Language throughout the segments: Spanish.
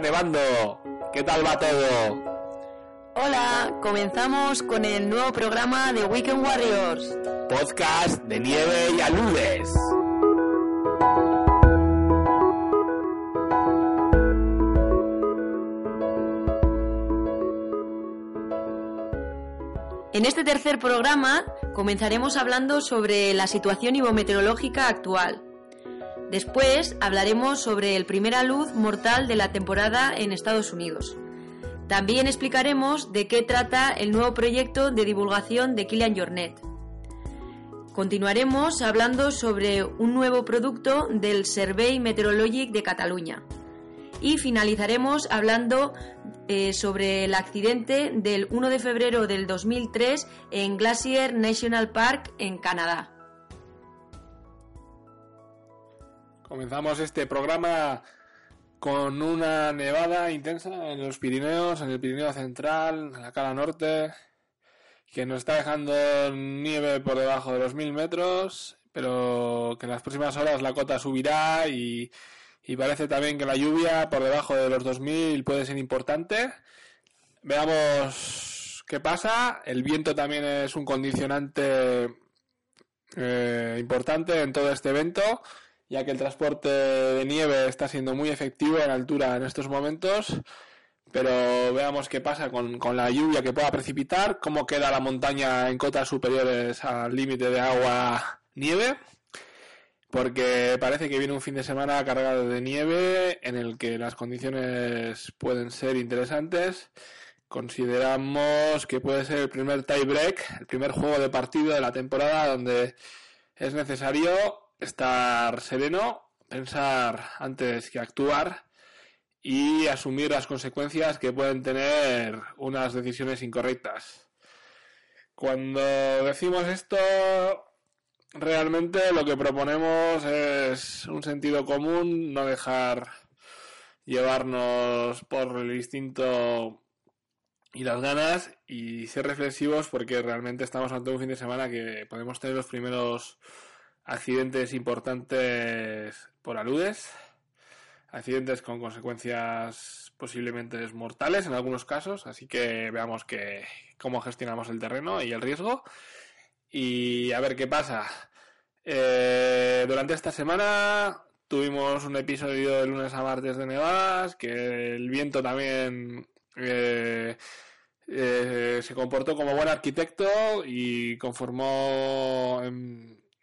Nevando. ¿Qué tal va todo? Hola, comenzamos con el nuevo programa de Weekend Warriors. Podcast de nieve y aludes. En este tercer programa comenzaremos hablando sobre la situación ivometeorológica actual. Después hablaremos sobre el primer alud mortal de la temporada en Estados Unidos. También explicaremos de qué trata el nuevo proyecto de divulgación de Kilian Jornet. Continuaremos hablando sobre un nuevo producto del Survey Meteorologic de Cataluña. Y finalizaremos hablando eh, sobre el accidente del 1 de febrero del 2003 en Glacier National Park en Canadá. Comenzamos este programa con una nevada intensa en los Pirineos, en el Pirineo Central, en la cara norte, que nos está dejando nieve por debajo de los mil metros, pero que en las próximas horas la cota subirá y, parece también que la lluvia por debajo de los 2000 puede ser importante. Veamos qué pasa. El viento también es un condicionante eh, importante en todo este evento ya que el transporte de nieve está siendo muy efectivo en altura en estos momentos. Pero veamos qué pasa con, la lluvia que pueda precipitar, cómo queda la montaña en cotas superiores al límite de agua-nieve, porque parece que viene un fin de semana cargado de nieve en el que las condiciones pueden ser interesantes. Consideramos que puede ser el primer tie break, el primer juego de partido de la temporada donde es necesario estar sereno, pensar antes que actuar y asumir las consecuencias que pueden tener unas decisiones incorrectas. Cuando decimos esto, realmente lo que proponemos es un sentido común, no dejar llevarnos por el instinto y las ganas y ser reflexivos porque realmente estamos ante un fin de semana que podemos tener los primeros accidentes importantes por aludes, accidentes con consecuencias posiblemente mortales en algunos casos, así que veamos que, cómo gestionamos el terreno y el riesgo y a ver qué pasa. Eh, durante esta semana tuvimos un episodio de lunes a martes de nevadas, que el viento también eh, eh, se comportó como buen arquitecto y conformó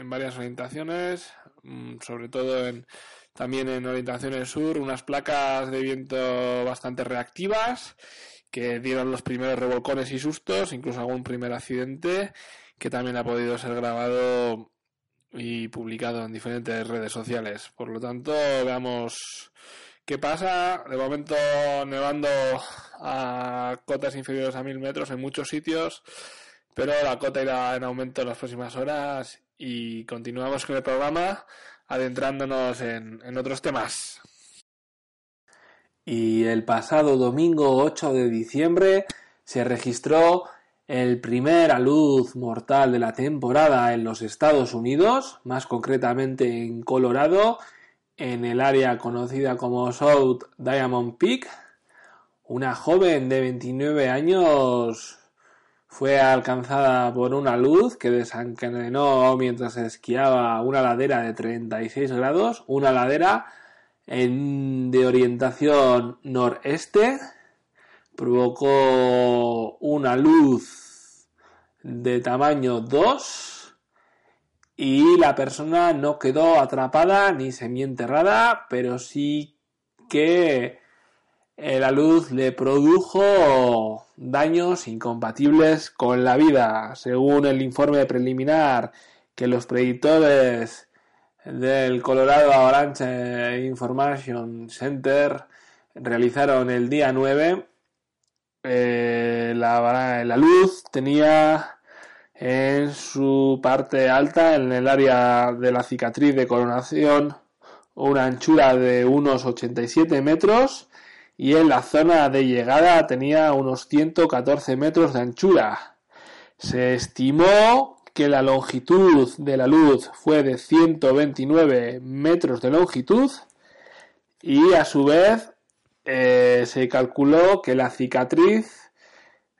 en varias orientaciones, mm, sobre todo en, también en orientaciones sur, unas placas de viento bastante reactivas que dieron los primeros revolcones y sustos, incluso algún primer accidente que también ha podido ser grabado y publicado en diferentes redes sociales. Por lo tanto, veamos qué pasa. De momento nevando a cotas inferiores a mil metros en muchos sitios, pero la cota irá en aumento en las próximas horas y continuamos con el programa adentrándonos en, otros temas. Y el pasado domingo 8 de diciembre se registró el primer alud mortal de la temporada en los Estados Unidos, más concretamente en Colorado, en el área conocida como South Diamond Peak. Una joven de 29 años fue alcanzada por una luz que desencadenó mientras esquiaba una ladera de 36 grados, una ladera en, de orientación noreste, provocó una luz de tamaño 2 y la persona no quedó atrapada ni semienterrada, pero sí que la luz le produjo daños incompatibles con la vida, según el informe preliminar que los predictores del Colorado Avalanche Information Center realizaron el día 9. Eh, la, la luz tenía en su parte alta, en el área de la cicatriz de coronación, una anchura de unos 87 metros y en la zona de llegada tenía unos 114 metros de anchura. Se estimó que la longitud de la luz fue de 129 metros de longitud y a su vez eh, se calculó que la cicatriz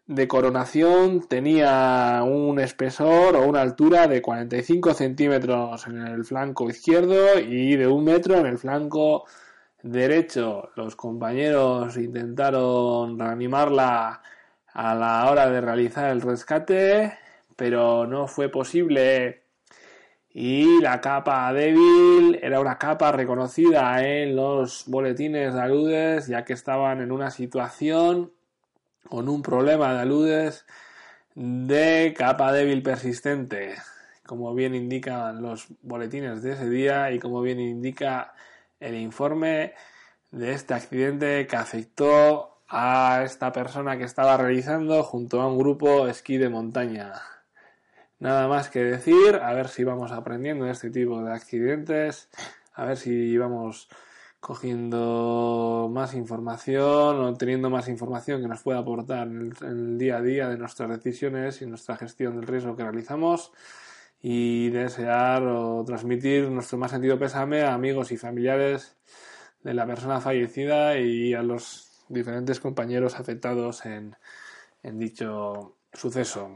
de coronación tenía un espesor o una altura de 45 centímetros en el flanco izquierdo y de un metro en el flanco derecho. Los compañeros intentaron reanimarla a la hora de realizar el rescate, pero no fue posible. Y la capa débil era una capa reconocida en los boletines de aludes, ya que estaban en una situación con un problema de aludes de capa débil persistente, como bien indican los boletines de ese día y como bien indica el informe de este accidente que afectó a esta persona que estaba realizando junto a un grupo esquí de montaña. Nada más que decir, a ver si vamos aprendiendo de este tipo de accidentes, a ver si vamos cogiendo más información o teniendo más información que nos pueda aportar en el, día a día de nuestras decisiones y nuestra gestión del riesgo que realizamos y desear o transmitir nuestro más sentido pésame a amigos y familiares de la persona fallecida y a los diferentes compañeros afectados en, en dicho suceso.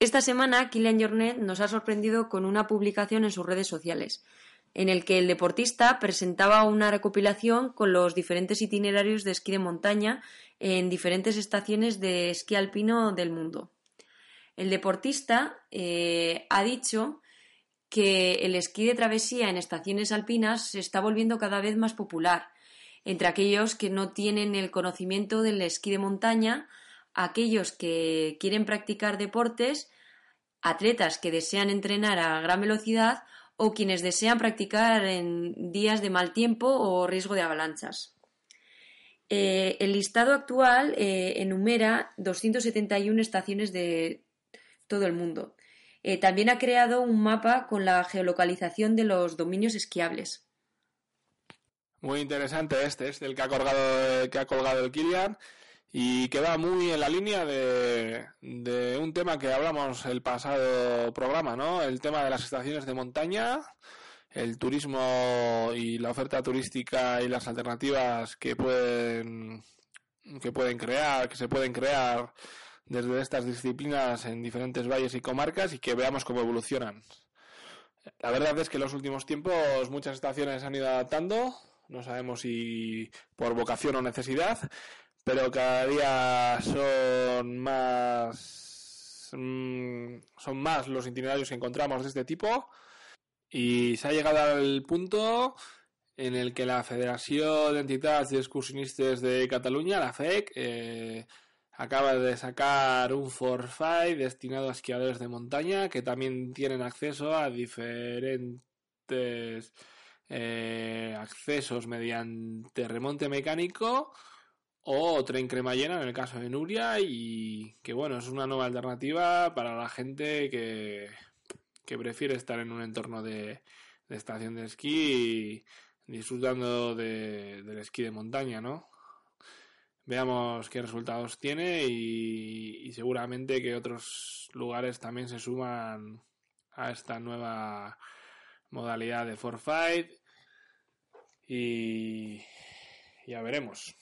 Esta semana, Kilian Jornet nos ha sorprendido con una publicación en sus redes sociales en el que el deportista presentaba una recopilación con los diferentes itinerarios de esquí de montaña en diferentes estaciones de esquí alpino del mundo. El deportista eh, ha dicho que el esquí de travesía en estaciones alpinas se está volviendo cada vez más popular entre aquellos que no tienen el conocimiento del esquí de montaña, aquellos que quieren practicar deportes, atletas que desean entrenar a gran velocidad o quienes desean practicar en días de mal tiempo o riesgo de avalanchas. Eh, el listado actual eh, enumera 271 estaciones de todo el mundo. Eh, también ha creado un mapa con la geolocalización de los dominios esquiables. Muy interesante este, es el que ha colgado, que ha colgado el Kilian y que va muy en la línea de, de, un tema que hablamos el pasado programa, ¿no? El tema de las estaciones de montaña, el turismo y la oferta turística y las alternativas que pueden que pueden crear, que se pueden crear desde estas disciplinas en diferentes valles y comarcas y que veamos cómo evolucionan. La verdad es que en los últimos tiempos muchas estaciones han ido adaptando, no sabemos si por vocación o necesidad, pero cada día son más mm, son más los itinerarios que encontramos de este tipo y se ha llegado al punto en el que la Federación de Entidades de Excursionistas de Cataluña, la FEC, eh, acaba de sacar un forfait destinado a esquiadores de montaña que también tienen acceso a diferentes eh, accesos mediante remonte mecánico o tren cremallera en el caso de Nuria y que bueno, es una nueva alternativa para la gente que, que prefiere estar en un entorno de, estación de esquí disfrutando del esquí de montaña, ¿no? Veamos qué resultados tiene y, seguramente que otros lugares también se suman a esta nueva modalidad de forfait y ya veremos.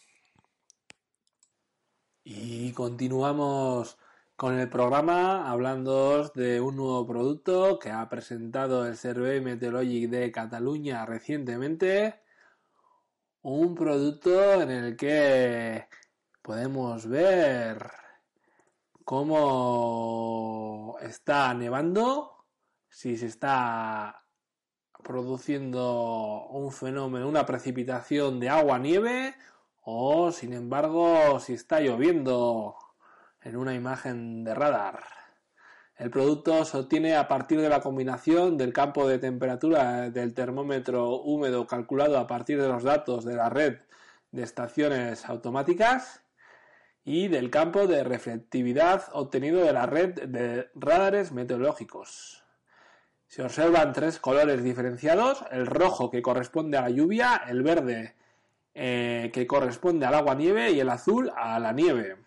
Y continuamos con el programa hablando de un nuevo producto que ha presentado el Servei Meteorológico de Cataluña recientemente. Un producto en el que podemos ver cómo está nevando, si se está produciendo un fenómeno, una precipitación de agua-nieve o sin embargo si está lloviendo en una imagen de radar. El producto se obtiene a partir de la combinación del campo de temperatura del termómetro húmedo calculado a partir de los datos de la red de estaciones automáticas y del campo de reflectividad obtenido de la red de radares meteorológicos. Se observan tres colores diferenciados, el rojo que corresponde a la lluvia, el verde eh, que corresponde al agua nieve y el azul a la nieve.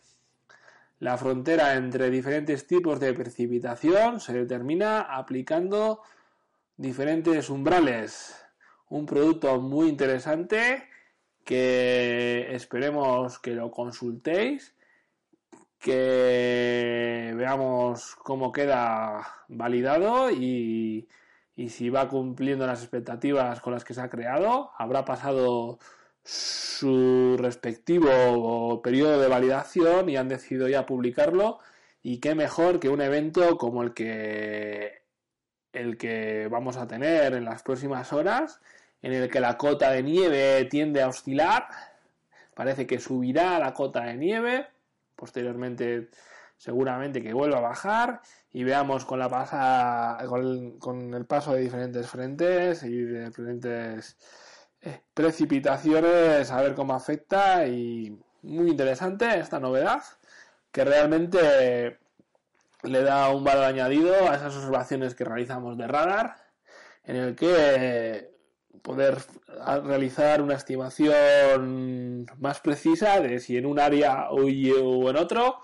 La frontera entre diferentes tipos de precipitación se determina aplicando diferentes umbrales. Un producto muy interesante que esperemos que lo consultéis, que veamos cómo queda validado y, si va cumpliendo las expectativas con las que se ha creado. Habrá pasado su respectivo periodo de validación y han decidido ya publicarlo. Y qué mejor que un evento como el que el que vamos a tener en las próximas horas en el que la cota de nieve tiende a oscilar. Parece que subirá la cota de nieve. Posteriormente seguramente que vuelva a bajar. Y veamos con la pasa con con el paso de diferentes frentes y de diferentes eh, precipitaciones, a ver cómo afecta y muy interesante esta novedad que realmente le da un valor añadido a esas observaciones que realizamos de radar en el que poder realizar una estimación más precisa de si en un área o en otro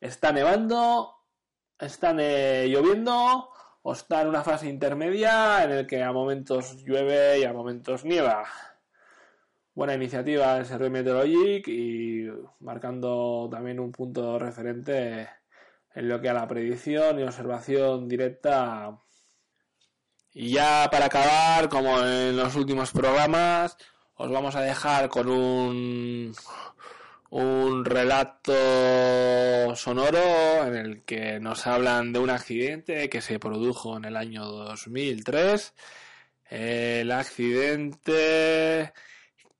está nevando, está lloviendo o está en una fase intermedia en el que a momentos llueve y a momentos nieva. Buena iniciativa SR Meteorologic y marcando también un punto referente en lo que a la predicción y observación directa. Y ya para acabar, como en los últimos programas, os vamos a dejar con un un relato sonoro en el que nos hablan de un accidente que se produjo en el año 2003. El accidente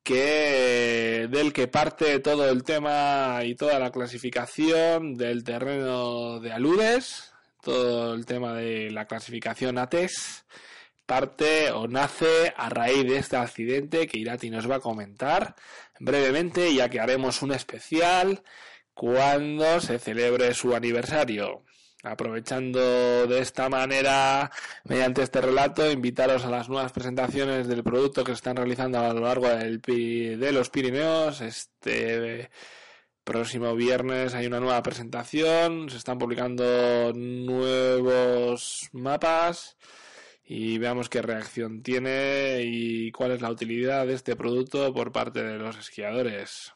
que del que parte todo el tema y toda la clasificación del terreno de aludes, todo el tema de la clasificación ATES parte o nace a raíz de este accidente que Irati nos va a comentar brevemente, ya que haremos un especial cuando se celebre su aniversario. Aprovechando de esta manera, mediante este relato, invitaros a las nuevas presentaciones del producto que se están realizando a lo largo del, de los Pirineos. Este próximo viernes hay una nueva presentación, se están publicando nuevos mapas y veamos qué reacción tiene y cuál es la utilidad de este producto por parte de los esquiadores.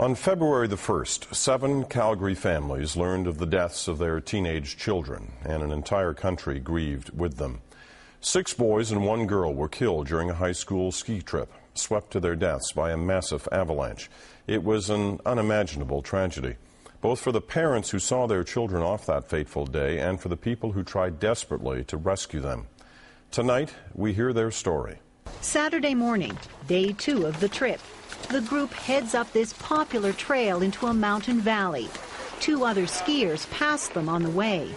On February the 1st, seven Calgary families learned of the deaths of their teenage children, and an entire country grieved with them. Six boys and one girl were killed during a high school ski trip, swept to their deaths by a massive avalanche. It was an unimaginable tragedy both for the parents who saw their children off that fateful day and for the people who tried desperately to rescue them. Tonight, we hear their story. Saturday morning, day two of the trip. The group heads up this popular trail into a mountain valley. Two other skiers pass them on the way.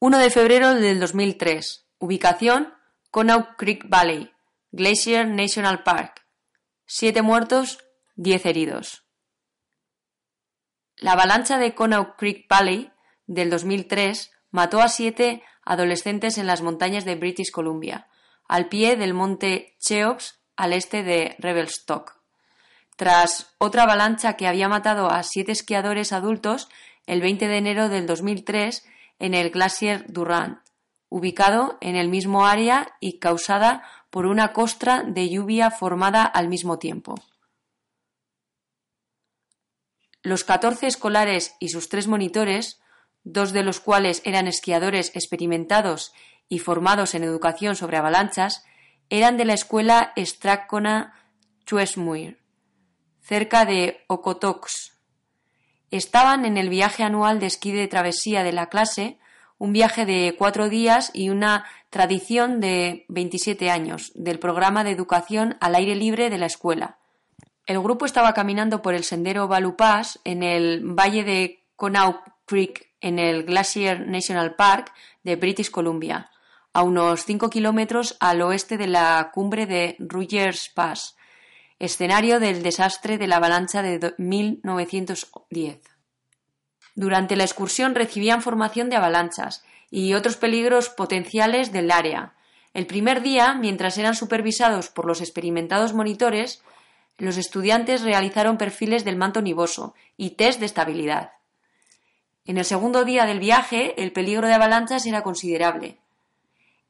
1 de febrero del 2003. Ubicación: Conow Creek Valley, Glacier National Park. Siete muertos, diez heridos. La avalancha de Conow Creek Valley del 2003 mató a siete adolescentes en las montañas de British Columbia, al pie del monte Cheops al este de Revelstock. Tras otra avalancha que había matado a siete esquiadores adultos el 20 de enero del 2003 en el Glacier Durant, ubicado en el mismo área y causada por una costra de lluvia formada al mismo tiempo. Los catorce escolares y sus tres monitores, dos de los cuales eran esquiadores experimentados y formados en educación sobre avalanchas, eran de la escuela Strathcona Chuesmuir, cerca de Okotoks. Estaban en el viaje anual de esquí de travesía de la clase, un viaje de cuatro días y una tradición de 27 años del programa de educación al aire libre de la escuela. El grupo estaba caminando por el sendero Balu Pass en el valle de Connaught Creek en el Glacier National Park de British Columbia, a unos 5 kilómetros al oeste de la cumbre de Rogers Pass, escenario del desastre de la avalancha de 1910. Durante la excursión recibían formación de avalanchas y otros peligros potenciales del área. El primer día, mientras eran supervisados por los experimentados monitores, los estudiantes realizaron perfiles del manto nivoso y test de estabilidad. En el segundo día del viaje, el peligro de avalanchas era considerable,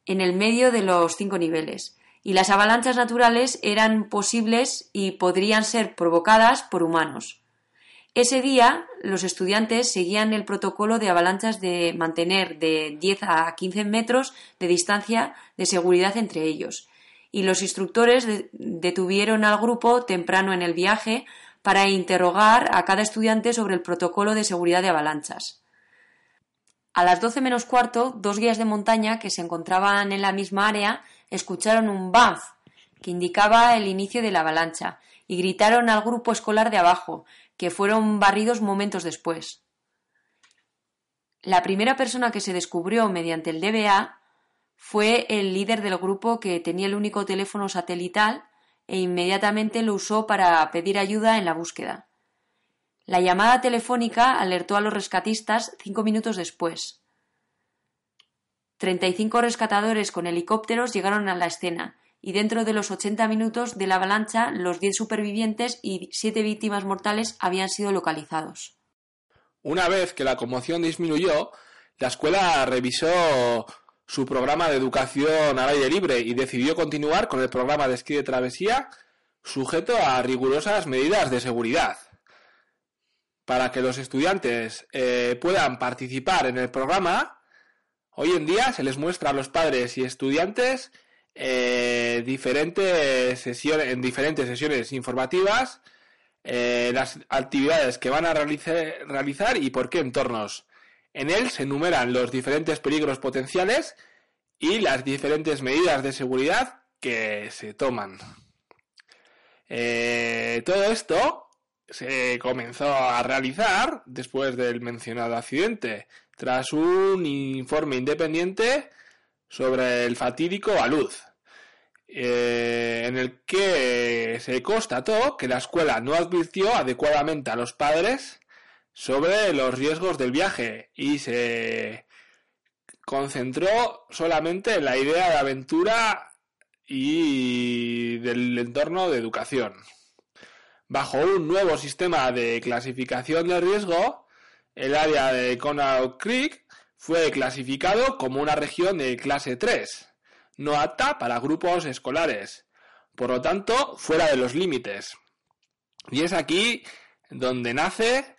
en el medio de los cinco niveles, y las avalanchas naturales eran posibles y podrían ser provocadas por humanos. Ese día, los estudiantes seguían el protocolo de avalanchas de mantener de 10 a 15 metros de distancia de seguridad entre ellos, y los instructores detuvieron al grupo temprano en el viaje para interrogar a cada estudiante sobre el protocolo de seguridad de avalanchas. A las doce menos cuarto, dos guías de montaña que se encontraban en la misma área escucharon un BAMF que indicaba el inicio de la avalancha y gritaron al grupo escolar de abajo, que fueron barridos momentos después. La primera persona que se descubrió mediante el DBA fue el líder del grupo que tenía el único teléfono satelital e inmediatamente lo usó para pedir ayuda en la búsqueda. La llamada telefónica alertó a los rescatistas cinco minutos después. Treinta y cinco rescatadores con helicópteros llegaron a la escena y dentro de los ochenta minutos de la avalancha los diez supervivientes y siete víctimas mortales habían sido localizados. Una vez que la conmoción disminuyó, la escuela revisó su programa de educación al aire libre y decidió continuar con el programa de esquí de travesía sujeto a rigurosas medidas de seguridad. Para que los estudiantes eh, puedan participar en el programa, hoy en día se les muestra a los padres y estudiantes eh, diferentes sesiones, en diferentes sesiones informativas eh, las actividades que van a realizar y por qué entornos. En él se enumeran los diferentes peligros potenciales y las diferentes medidas de seguridad que se toman. Eh, todo esto se comenzó a realizar después del mencionado accidente, tras un informe independiente sobre el fatídico alud, eh, en el que se constató que la escuela no advirtió adecuadamente a los padres sobre los riesgos del viaje y se concentró solamente en la idea de aventura y del entorno de educación. Bajo un nuevo sistema de clasificación de riesgo, el área de Connaught Creek fue clasificado como una región de clase 3, no apta para grupos escolares, por lo tanto fuera de los límites. Y es aquí donde nace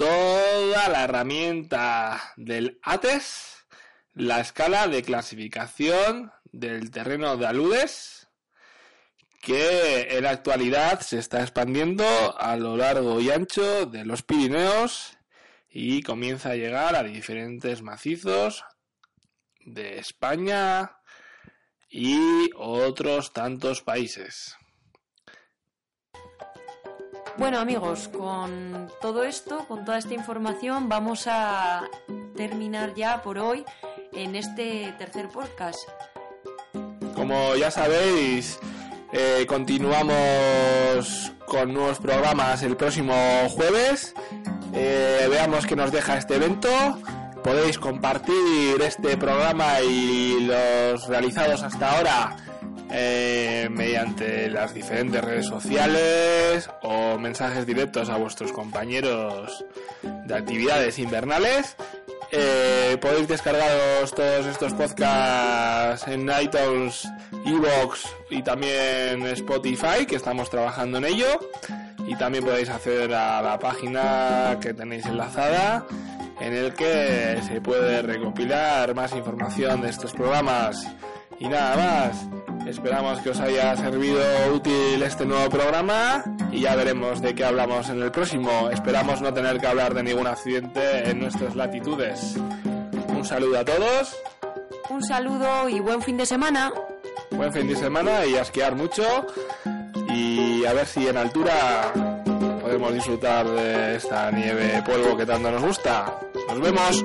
toda la herramienta del ATES, la escala de clasificación del terreno de aludes, que en la actualidad se está expandiendo a lo largo y ancho de los Pirineos y comienza a llegar a diferentes macizos de España y otros tantos países. Bueno amigos, con todo esto, con toda esta información, vamos a terminar ya por hoy en este tercer podcast. Como ya sabéis, eh, continuamos con nuevos programas el próximo jueves. Eh, veamos qué nos deja este evento. Podéis compartir este programa y los realizados hasta ahora eh, mediante las diferentes redes sociales o mensajes directos a vuestros compañeros de actividades invernales. Eh, podéis descargaros todos estos podcasts en iTunes, Evox y también Spotify, que estamos trabajando en ello. Y también podéis acceder a la página que tenéis enlazada, en el que se puede recopilar más información de estos programas. Y nada más. Esperamos que os haya servido útil este nuevo programa y ya veremos de qué hablamos en el próximo. Esperamos no tener que hablar de ningún accidente en nuestras latitudes. Un saludo a todos. Un saludo y buen fin de semana. Buen fin de semana y a esquiar mucho. Y a ver si en altura podemos disfrutar de esta nieve polvo que tanto nos gusta. Nos vemos.